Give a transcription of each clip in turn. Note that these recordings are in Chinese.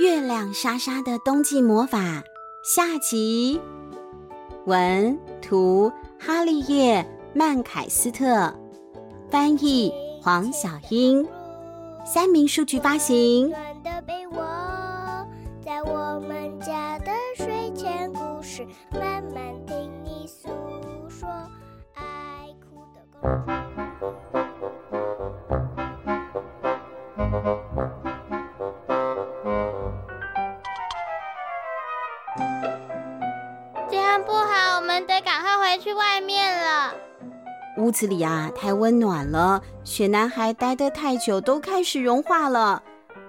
月亮莎莎的冬季魔法下集，文图哈利叶曼凯斯特，翻译黄小英，三民书局发行。屋子里啊，太温暖了。雪男孩待得太久，都开始融化了。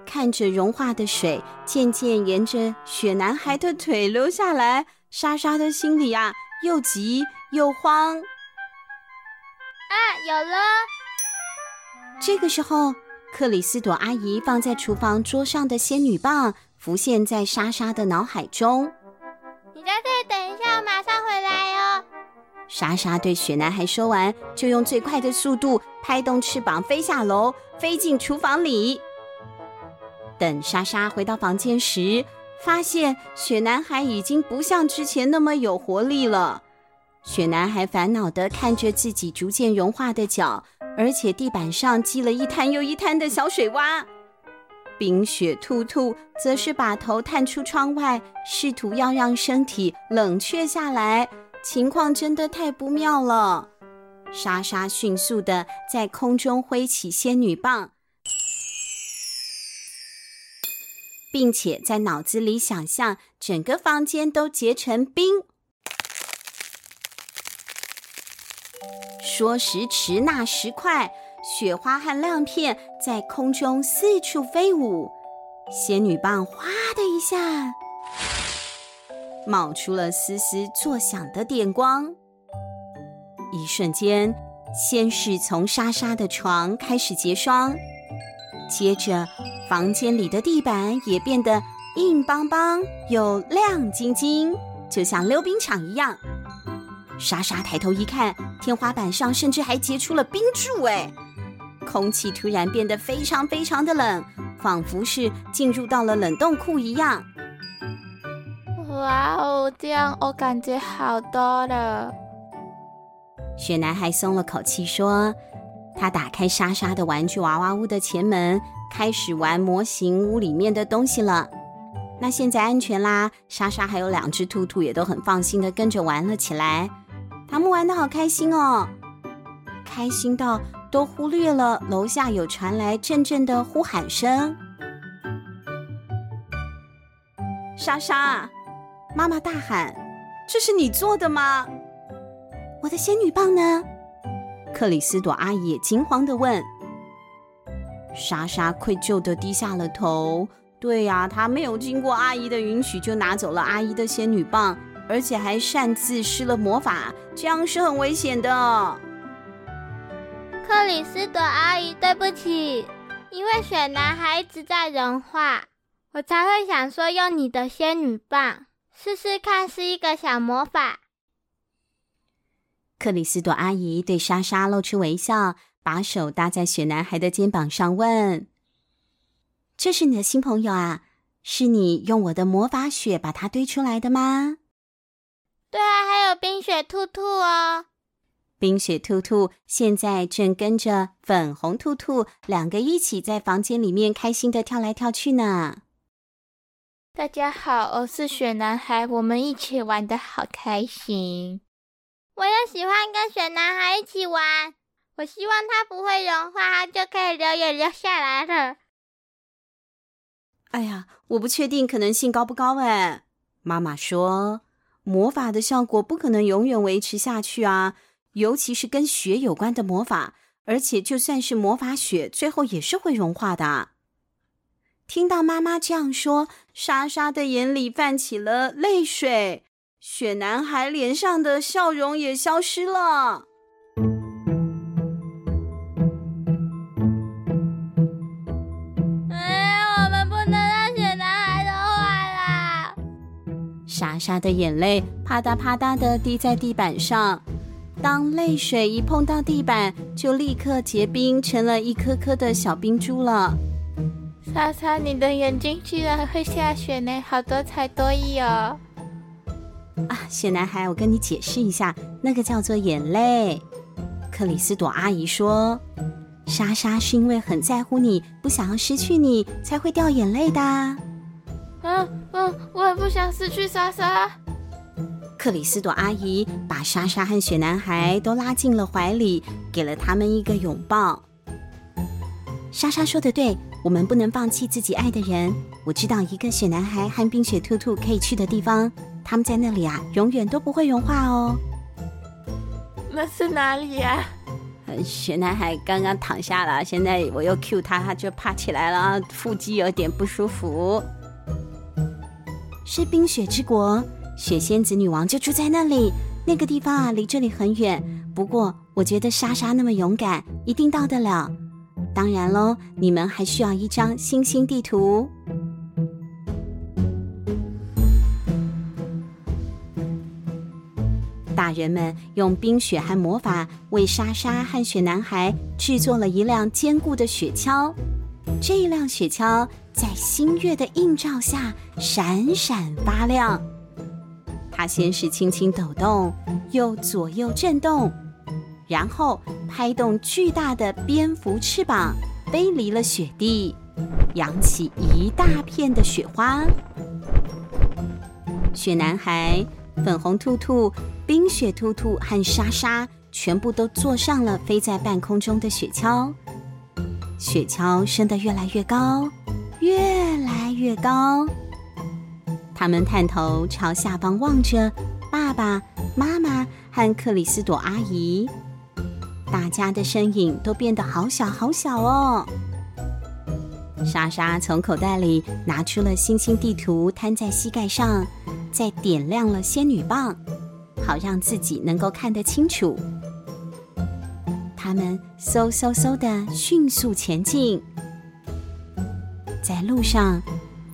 看着融化的水渐渐沿着雪男孩的腿流下来，莎莎的心里啊，又急又慌。啊，有了！这个时候，克里斯朵阿姨放在厨房桌上的仙女棒浮现在莎莎的脑海中。莎莎对雪男孩说完，就用最快的速度拍动翅膀飞下楼，飞进厨房里。等莎莎回到房间时，发现雪男孩已经不像之前那么有活力了。雪男孩烦恼地看着自己逐渐融化的脚，而且地板上积了一滩又一滩的小水洼。冰雪兔兔则是把头探出窗外，试图要让身体冷却下来。情况真的太不妙了！莎莎迅速地在空中挥起仙女棒，并且在脑子里想象整个房间都结成冰。说时迟，那时快，雪花和亮片在空中四处飞舞，仙女棒哗的一下。冒出了丝丝作响的电光，一瞬间，先是从莎莎的床开始结霜，接着房间里的地板也变得硬邦邦又亮晶晶，就像溜冰场一样。莎莎抬头一看，天花板上甚至还结出了冰柱，哎，空气突然变得非常非常的冷，仿佛是进入到了冷冻库一样。哇哦，这样我感觉好多了。雪男孩松了口气，说：“他打开莎莎的玩具娃娃屋的前门，开始玩模型屋里面的东西了。那现在安全啦，莎莎还有两只兔兔也都很放心的跟着玩了起来。他们玩的好开心哦，开心到都忽略了楼下有传来阵阵的呼喊声。莎莎。”妈妈大喊：“这是你做的吗？我的仙女棒呢？”克里斯朵阿姨也惊慌的问。莎莎愧疚的低下了头。对呀，她没有经过阿姨的允许就拿走了阿姨的仙女棒，而且还擅自施了魔法，这样是很危险的。克里斯朵阿姨，对不起，因为雪男孩一直在融化，我才会想说用你的仙女棒。试试看，是一个小魔法。克里斯朵阿姨对莎莎露出微笑，把手搭在雪男孩的肩膀上，问：“这是你的新朋友啊？是你用我的魔法雪把它堆出来的吗？”“对啊，还有冰雪兔兔哦。”冰雪兔兔现在正跟着粉红兔兔两个一起在房间里面开心的跳来跳去呢。大家好，我是雪男孩，我们一起玩的好开心。我也喜欢跟雪男孩一起玩。我希望他不会融化，他就可以流也流下来了。哎呀，我不确定可能性高不高哎。妈妈说，魔法的效果不可能永远维持下去啊，尤其是跟雪有关的魔法，而且就算是魔法雪，最后也是会融化的。听到妈妈这样说，莎莎的眼里泛起了泪水，雪男孩脸上的笑容也消失了。哎，我们不能让雪男孩融化啦！莎莎的眼泪啪嗒啪嗒的滴在地板上，当泪水一碰到地板，就立刻结冰，成了一颗颗的小冰珠了。莎莎，你的眼睛居然会下雪呢，好多才多艺哦！啊，雪男孩，我跟你解释一下，那个叫做眼泪。克里斯朵阿姨说，莎莎是因为很在乎你，不想要失去你，才会掉眼泪的。嗯嗯，我也不想失去莎莎。克里斯朵阿姨把莎莎和雪男孩都拉进了怀里，给了他们一个拥抱。莎莎说的对，我们不能放弃自己爱的人。我知道一个雪男孩和冰雪兔兔可以去的地方，他们在那里啊，永远都不会融化哦。那是哪里呀？雪男孩刚刚躺下了，现在我又 cue 他，他就爬起来了，腹肌有点不舒服。是冰雪之国。雪仙子女王就住在那里，那个地方啊，离这里很远。不过，我觉得莎莎那么勇敢，一定到得了。当然喽，你们还需要一张星星地图。大人们用冰雪和魔法为莎莎和雪男孩制作了一辆坚固的雪橇。这辆雪橇在新月的映照下闪闪发亮。它先是轻轻抖动，又左右震动，然后拍动巨大的蝙蝠翅膀，飞离了雪地，扬起一大片的雪花。雪男孩、粉红兔兔、冰雪兔兔和莎莎全部都坐上了飞在半空中的雪橇，雪橇升得越来越高，越来越高。他们探头朝下方望着，爸爸妈妈和克里斯朵阿姨，大家的身影都变得好小好小哦。莎莎从口袋里拿出了星星地图，摊在膝盖上，再点亮了仙女棒，好让自己能够看得清楚。他们嗖嗖嗖的迅速前进，在路上。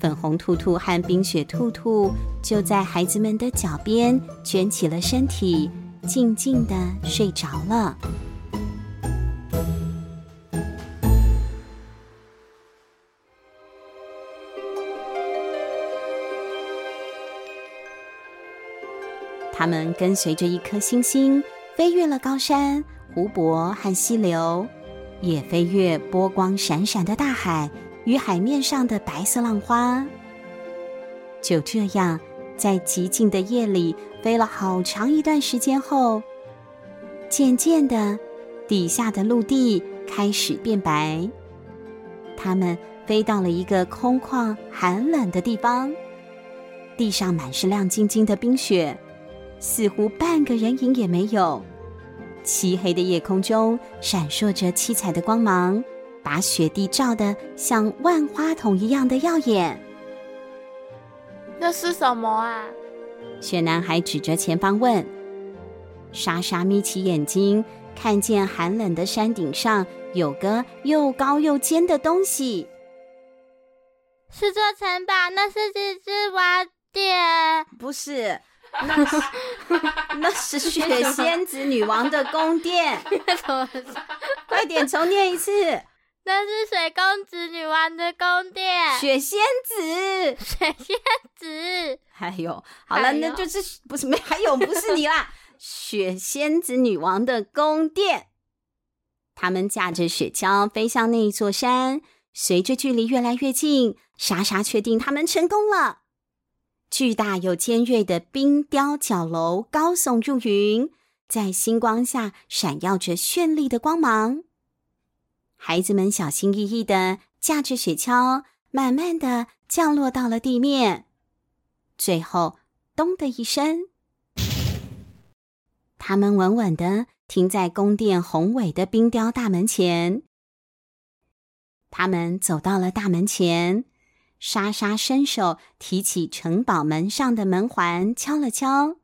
粉红兔兔和冰雪兔兔就在孩子们的脚边卷起了身体，静静地睡着了。他们跟随着一颗星星，飞越了高山、湖泊和溪流，也飞越波光闪闪的大海。与海面上的白色浪花，就这样在寂静的夜里飞了好长一段时间后，渐渐的，底下的陆地开始变白。他们飞到了一个空旷、寒冷的地方，地上满是亮晶晶的冰雪，似乎半个人影也没有。漆黑的夜空中闪烁着七彩的光芒。把雪地照得像万花筒一样的耀眼。那是什么啊？雪男孩指着前方问。莎莎眯起眼睛，看见寒冷的山顶上有个又高又尖的东西。是座城堡？那是几只瓦店？不是，那是 那是雪仙子女王的宫殿。快点重念一次。那是水公子女王的宫殿，雪仙子，雪仙子。还有，好了，那就是不是没还有不是你啦，雪仙子女王的宫殿。他们驾着雪橇飞向那一座山，随着距离越来越近，莎莎确定他们成功了。巨大又尖锐的冰雕角楼高耸入云，在星光下闪耀着绚丽的光芒。孩子们小心翼翼地驾着雪橇，慢慢的降落到了地面。最后，咚的一声，他们稳稳地停在宫殿宏伟的冰雕大门前。他们走到了大门前，莎莎伸手提起城堡门上的门环，敲了敲。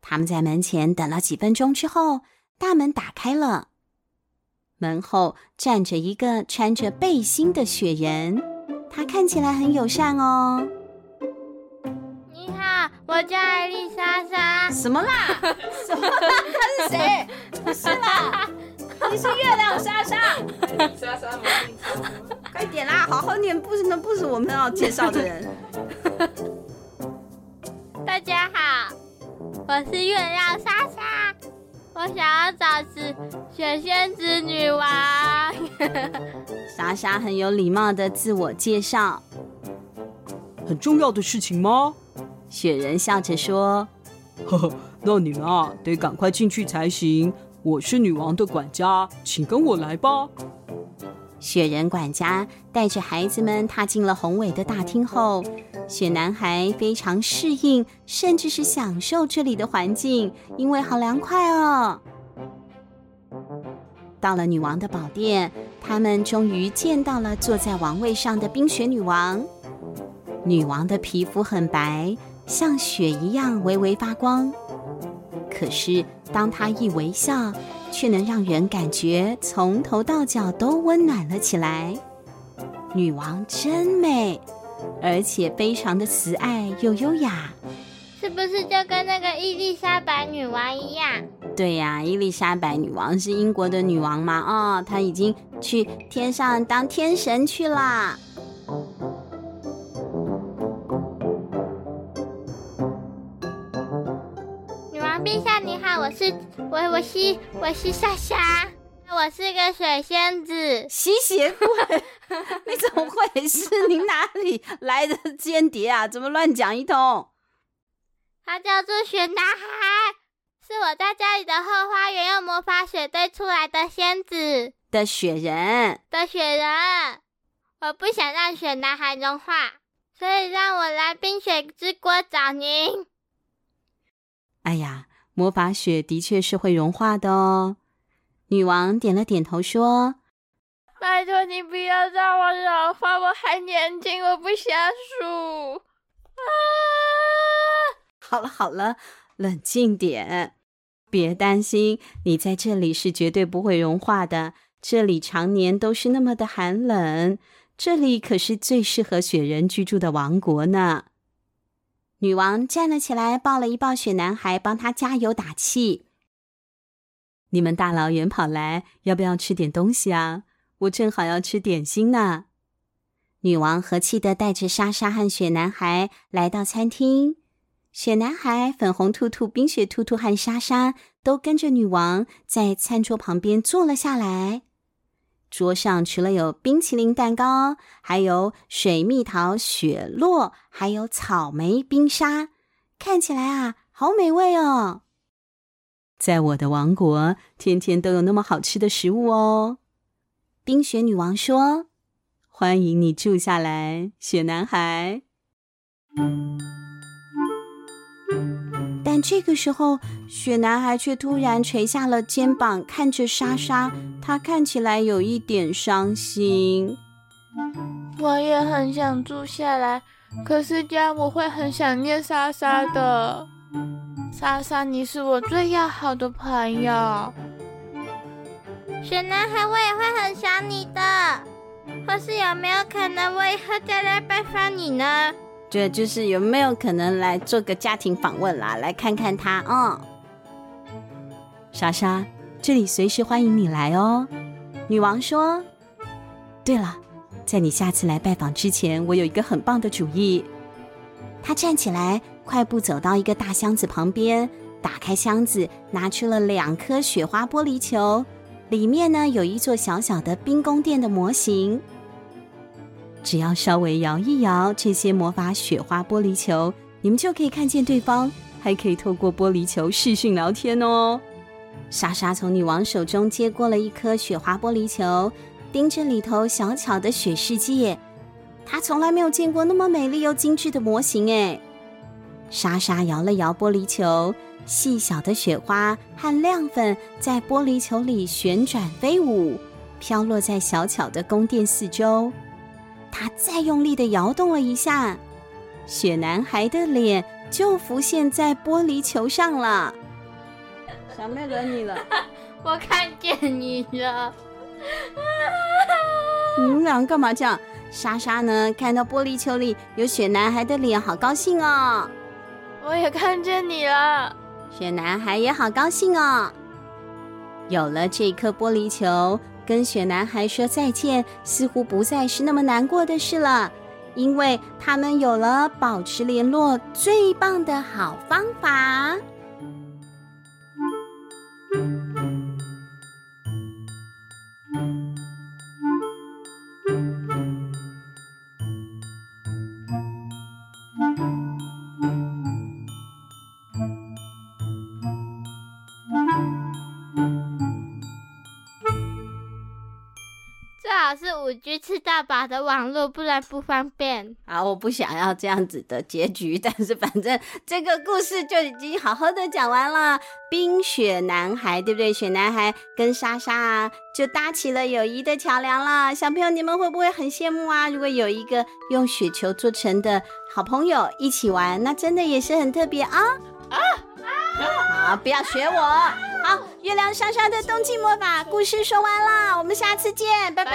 他们在门前等了几分钟之后。大门打开了，门后站着一个穿着背心的雪人，他看起来很友善哦。你好，我叫艾丽莎莎。什么啦？什么啦？他是谁？不是啦。你是月亮莎莎。莎莎，快点啦，好好念，不是那不是我们要介绍的人。大家好，我是月亮莎莎，我想要找是雪仙子女王。莎莎很有礼貌的自我介绍。很重要的事情吗？雪人笑着说：“呵呵，那你们啊，得赶快进去才行。我是女王的管家，请跟我来吧。”雪人管家带着孩子们踏进了宏伟的大厅后，雪男孩非常适应，甚至是享受这里的环境，因为好凉快哦。到了女王的宝殿，他们终于见到了坐在王位上的冰雪女王。女王的皮肤很白，像雪一样微微发光。可是，当她一微笑，却能让人感觉从头到脚都温暖了起来。女王真美，而且非常的慈爱又优雅。是不是就跟那个伊丽莎白女王一样？对呀，伊丽莎白女王是英国的女王嘛？哦，她已经去天上当天神去了。我是我我是我是莎莎，我是个水仙子。吸血鬼，你怎么会是？你哪里来的间谍啊？怎么乱讲一通？他叫做雪男孩，是我在家里的后花园用魔法雪堆出来的仙子的雪人的雪人。我不想让雪男孩融化，所以让我来冰雪之国找您。哎呀。魔法雪的确是会融化的哦。女王点了点头说：“拜托你不要让我融化，我还年轻，我不想输。”啊！好了好了，冷静点，别担心，你在这里是绝对不会融化的。这里常年都是那么的寒冷，这里可是最适合雪人居住的王国呢。女王站了起来，抱了一抱雪男孩，帮他加油打气。你们大老远跑来，要不要吃点东西啊？我正好要吃点心呢。女王和气的带着莎莎和雪男孩来到餐厅。雪男孩、粉红兔兔、冰雪兔兔和莎莎都跟着女王在餐桌旁边坐了下来。桌上除了有冰淇淋蛋糕，还有水蜜桃雪落，还有草莓冰沙，看起来啊，好美味哦！在我的王国，天天都有那么好吃的食物哦。冰雪女王说：“欢迎你住下来，雪男孩。”但这个时候，雪男孩却突然垂下了肩膀，看着莎莎。他看起来有一点伤心。我也很想住下来，可是这样我会很想念莎莎的。莎莎，你是我最要好的朋友。雪男孩，我也会很想你的。或是有没有可能我以后再来拜访你呢？这就是有没有可能来做个家庭访问啦，来看看他啊。嗯，莎莎，这里随时欢迎你来哦。女王说：“对了，在你下次来拜访之前，我有一个很棒的主意。”她站起来，快步走到一个大箱子旁边，打开箱子，拿出了两颗雪花玻璃球，里面呢有一座小小的冰宫殿的模型。只要稍微摇一摇这些魔法雪花玻璃球，你们就可以看见对方，还可以透过玻璃球视讯聊天哦。莎莎从女王手中接过了一颗雪花玻璃球，盯着里头小巧的雪世界。她从来没有见过那么美丽又精致的模型诶。莎莎摇了摇玻璃球，细小的雪花和亮粉在玻璃球里旋转飞舞，飘落在小巧的宫殿四周。他再用力的摇动了一下，雪男孩的脸就浮现在玻璃球上了。小妹惹你了，我看见你了。你们俩干嘛这样？莎莎呢？看到玻璃球里有雪男孩的脸，好高兴哦。我也看见你了。雪男孩也好高兴哦。有了这颗玻璃球，跟雪男孩说再见，似乎不再是那么难过的事了，因为他们有了保持联络最棒的好方法。是五 G 吃大把的网络，不然不方便。啊，我不想要这样子的结局，但是反正这个故事就已经好好的讲完了。冰雪男孩，对不对？雪男孩跟莎莎啊，就搭起了友谊的桥梁了。小朋友，你们会不会很羡慕啊？如果有一个用雪球做成的好朋友一起玩，那真的也是很特别啊！啊啊！好，不要学我。好，月亮莎莎的冬季魔法故事说完了，我们下次见，拜拜。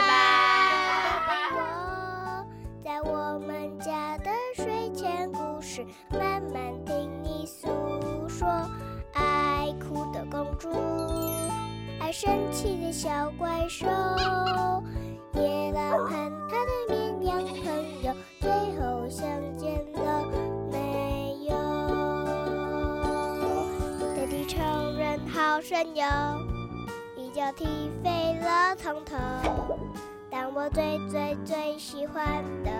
我在我们家的睡前故事，慢慢听你诉说。爱哭的公主，爱生气的小怪兽，夜郎好神勇，一脚踢飞了从头。但我最最最喜欢的，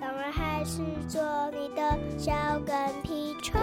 当然还是做你的小跟屁虫。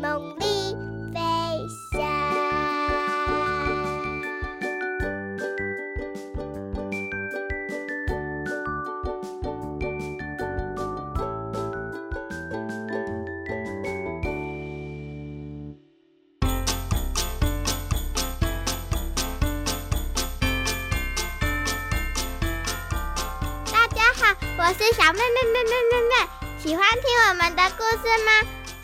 梦里飞翔。大家好我是小妹妹妹妹妹妹，喜欢听我们的故事吗？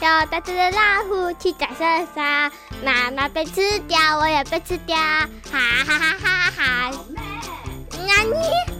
有大只的老虎去打圣山，妈妈被吃掉，我也被吃掉，哈哈哈哈哈哈！那你。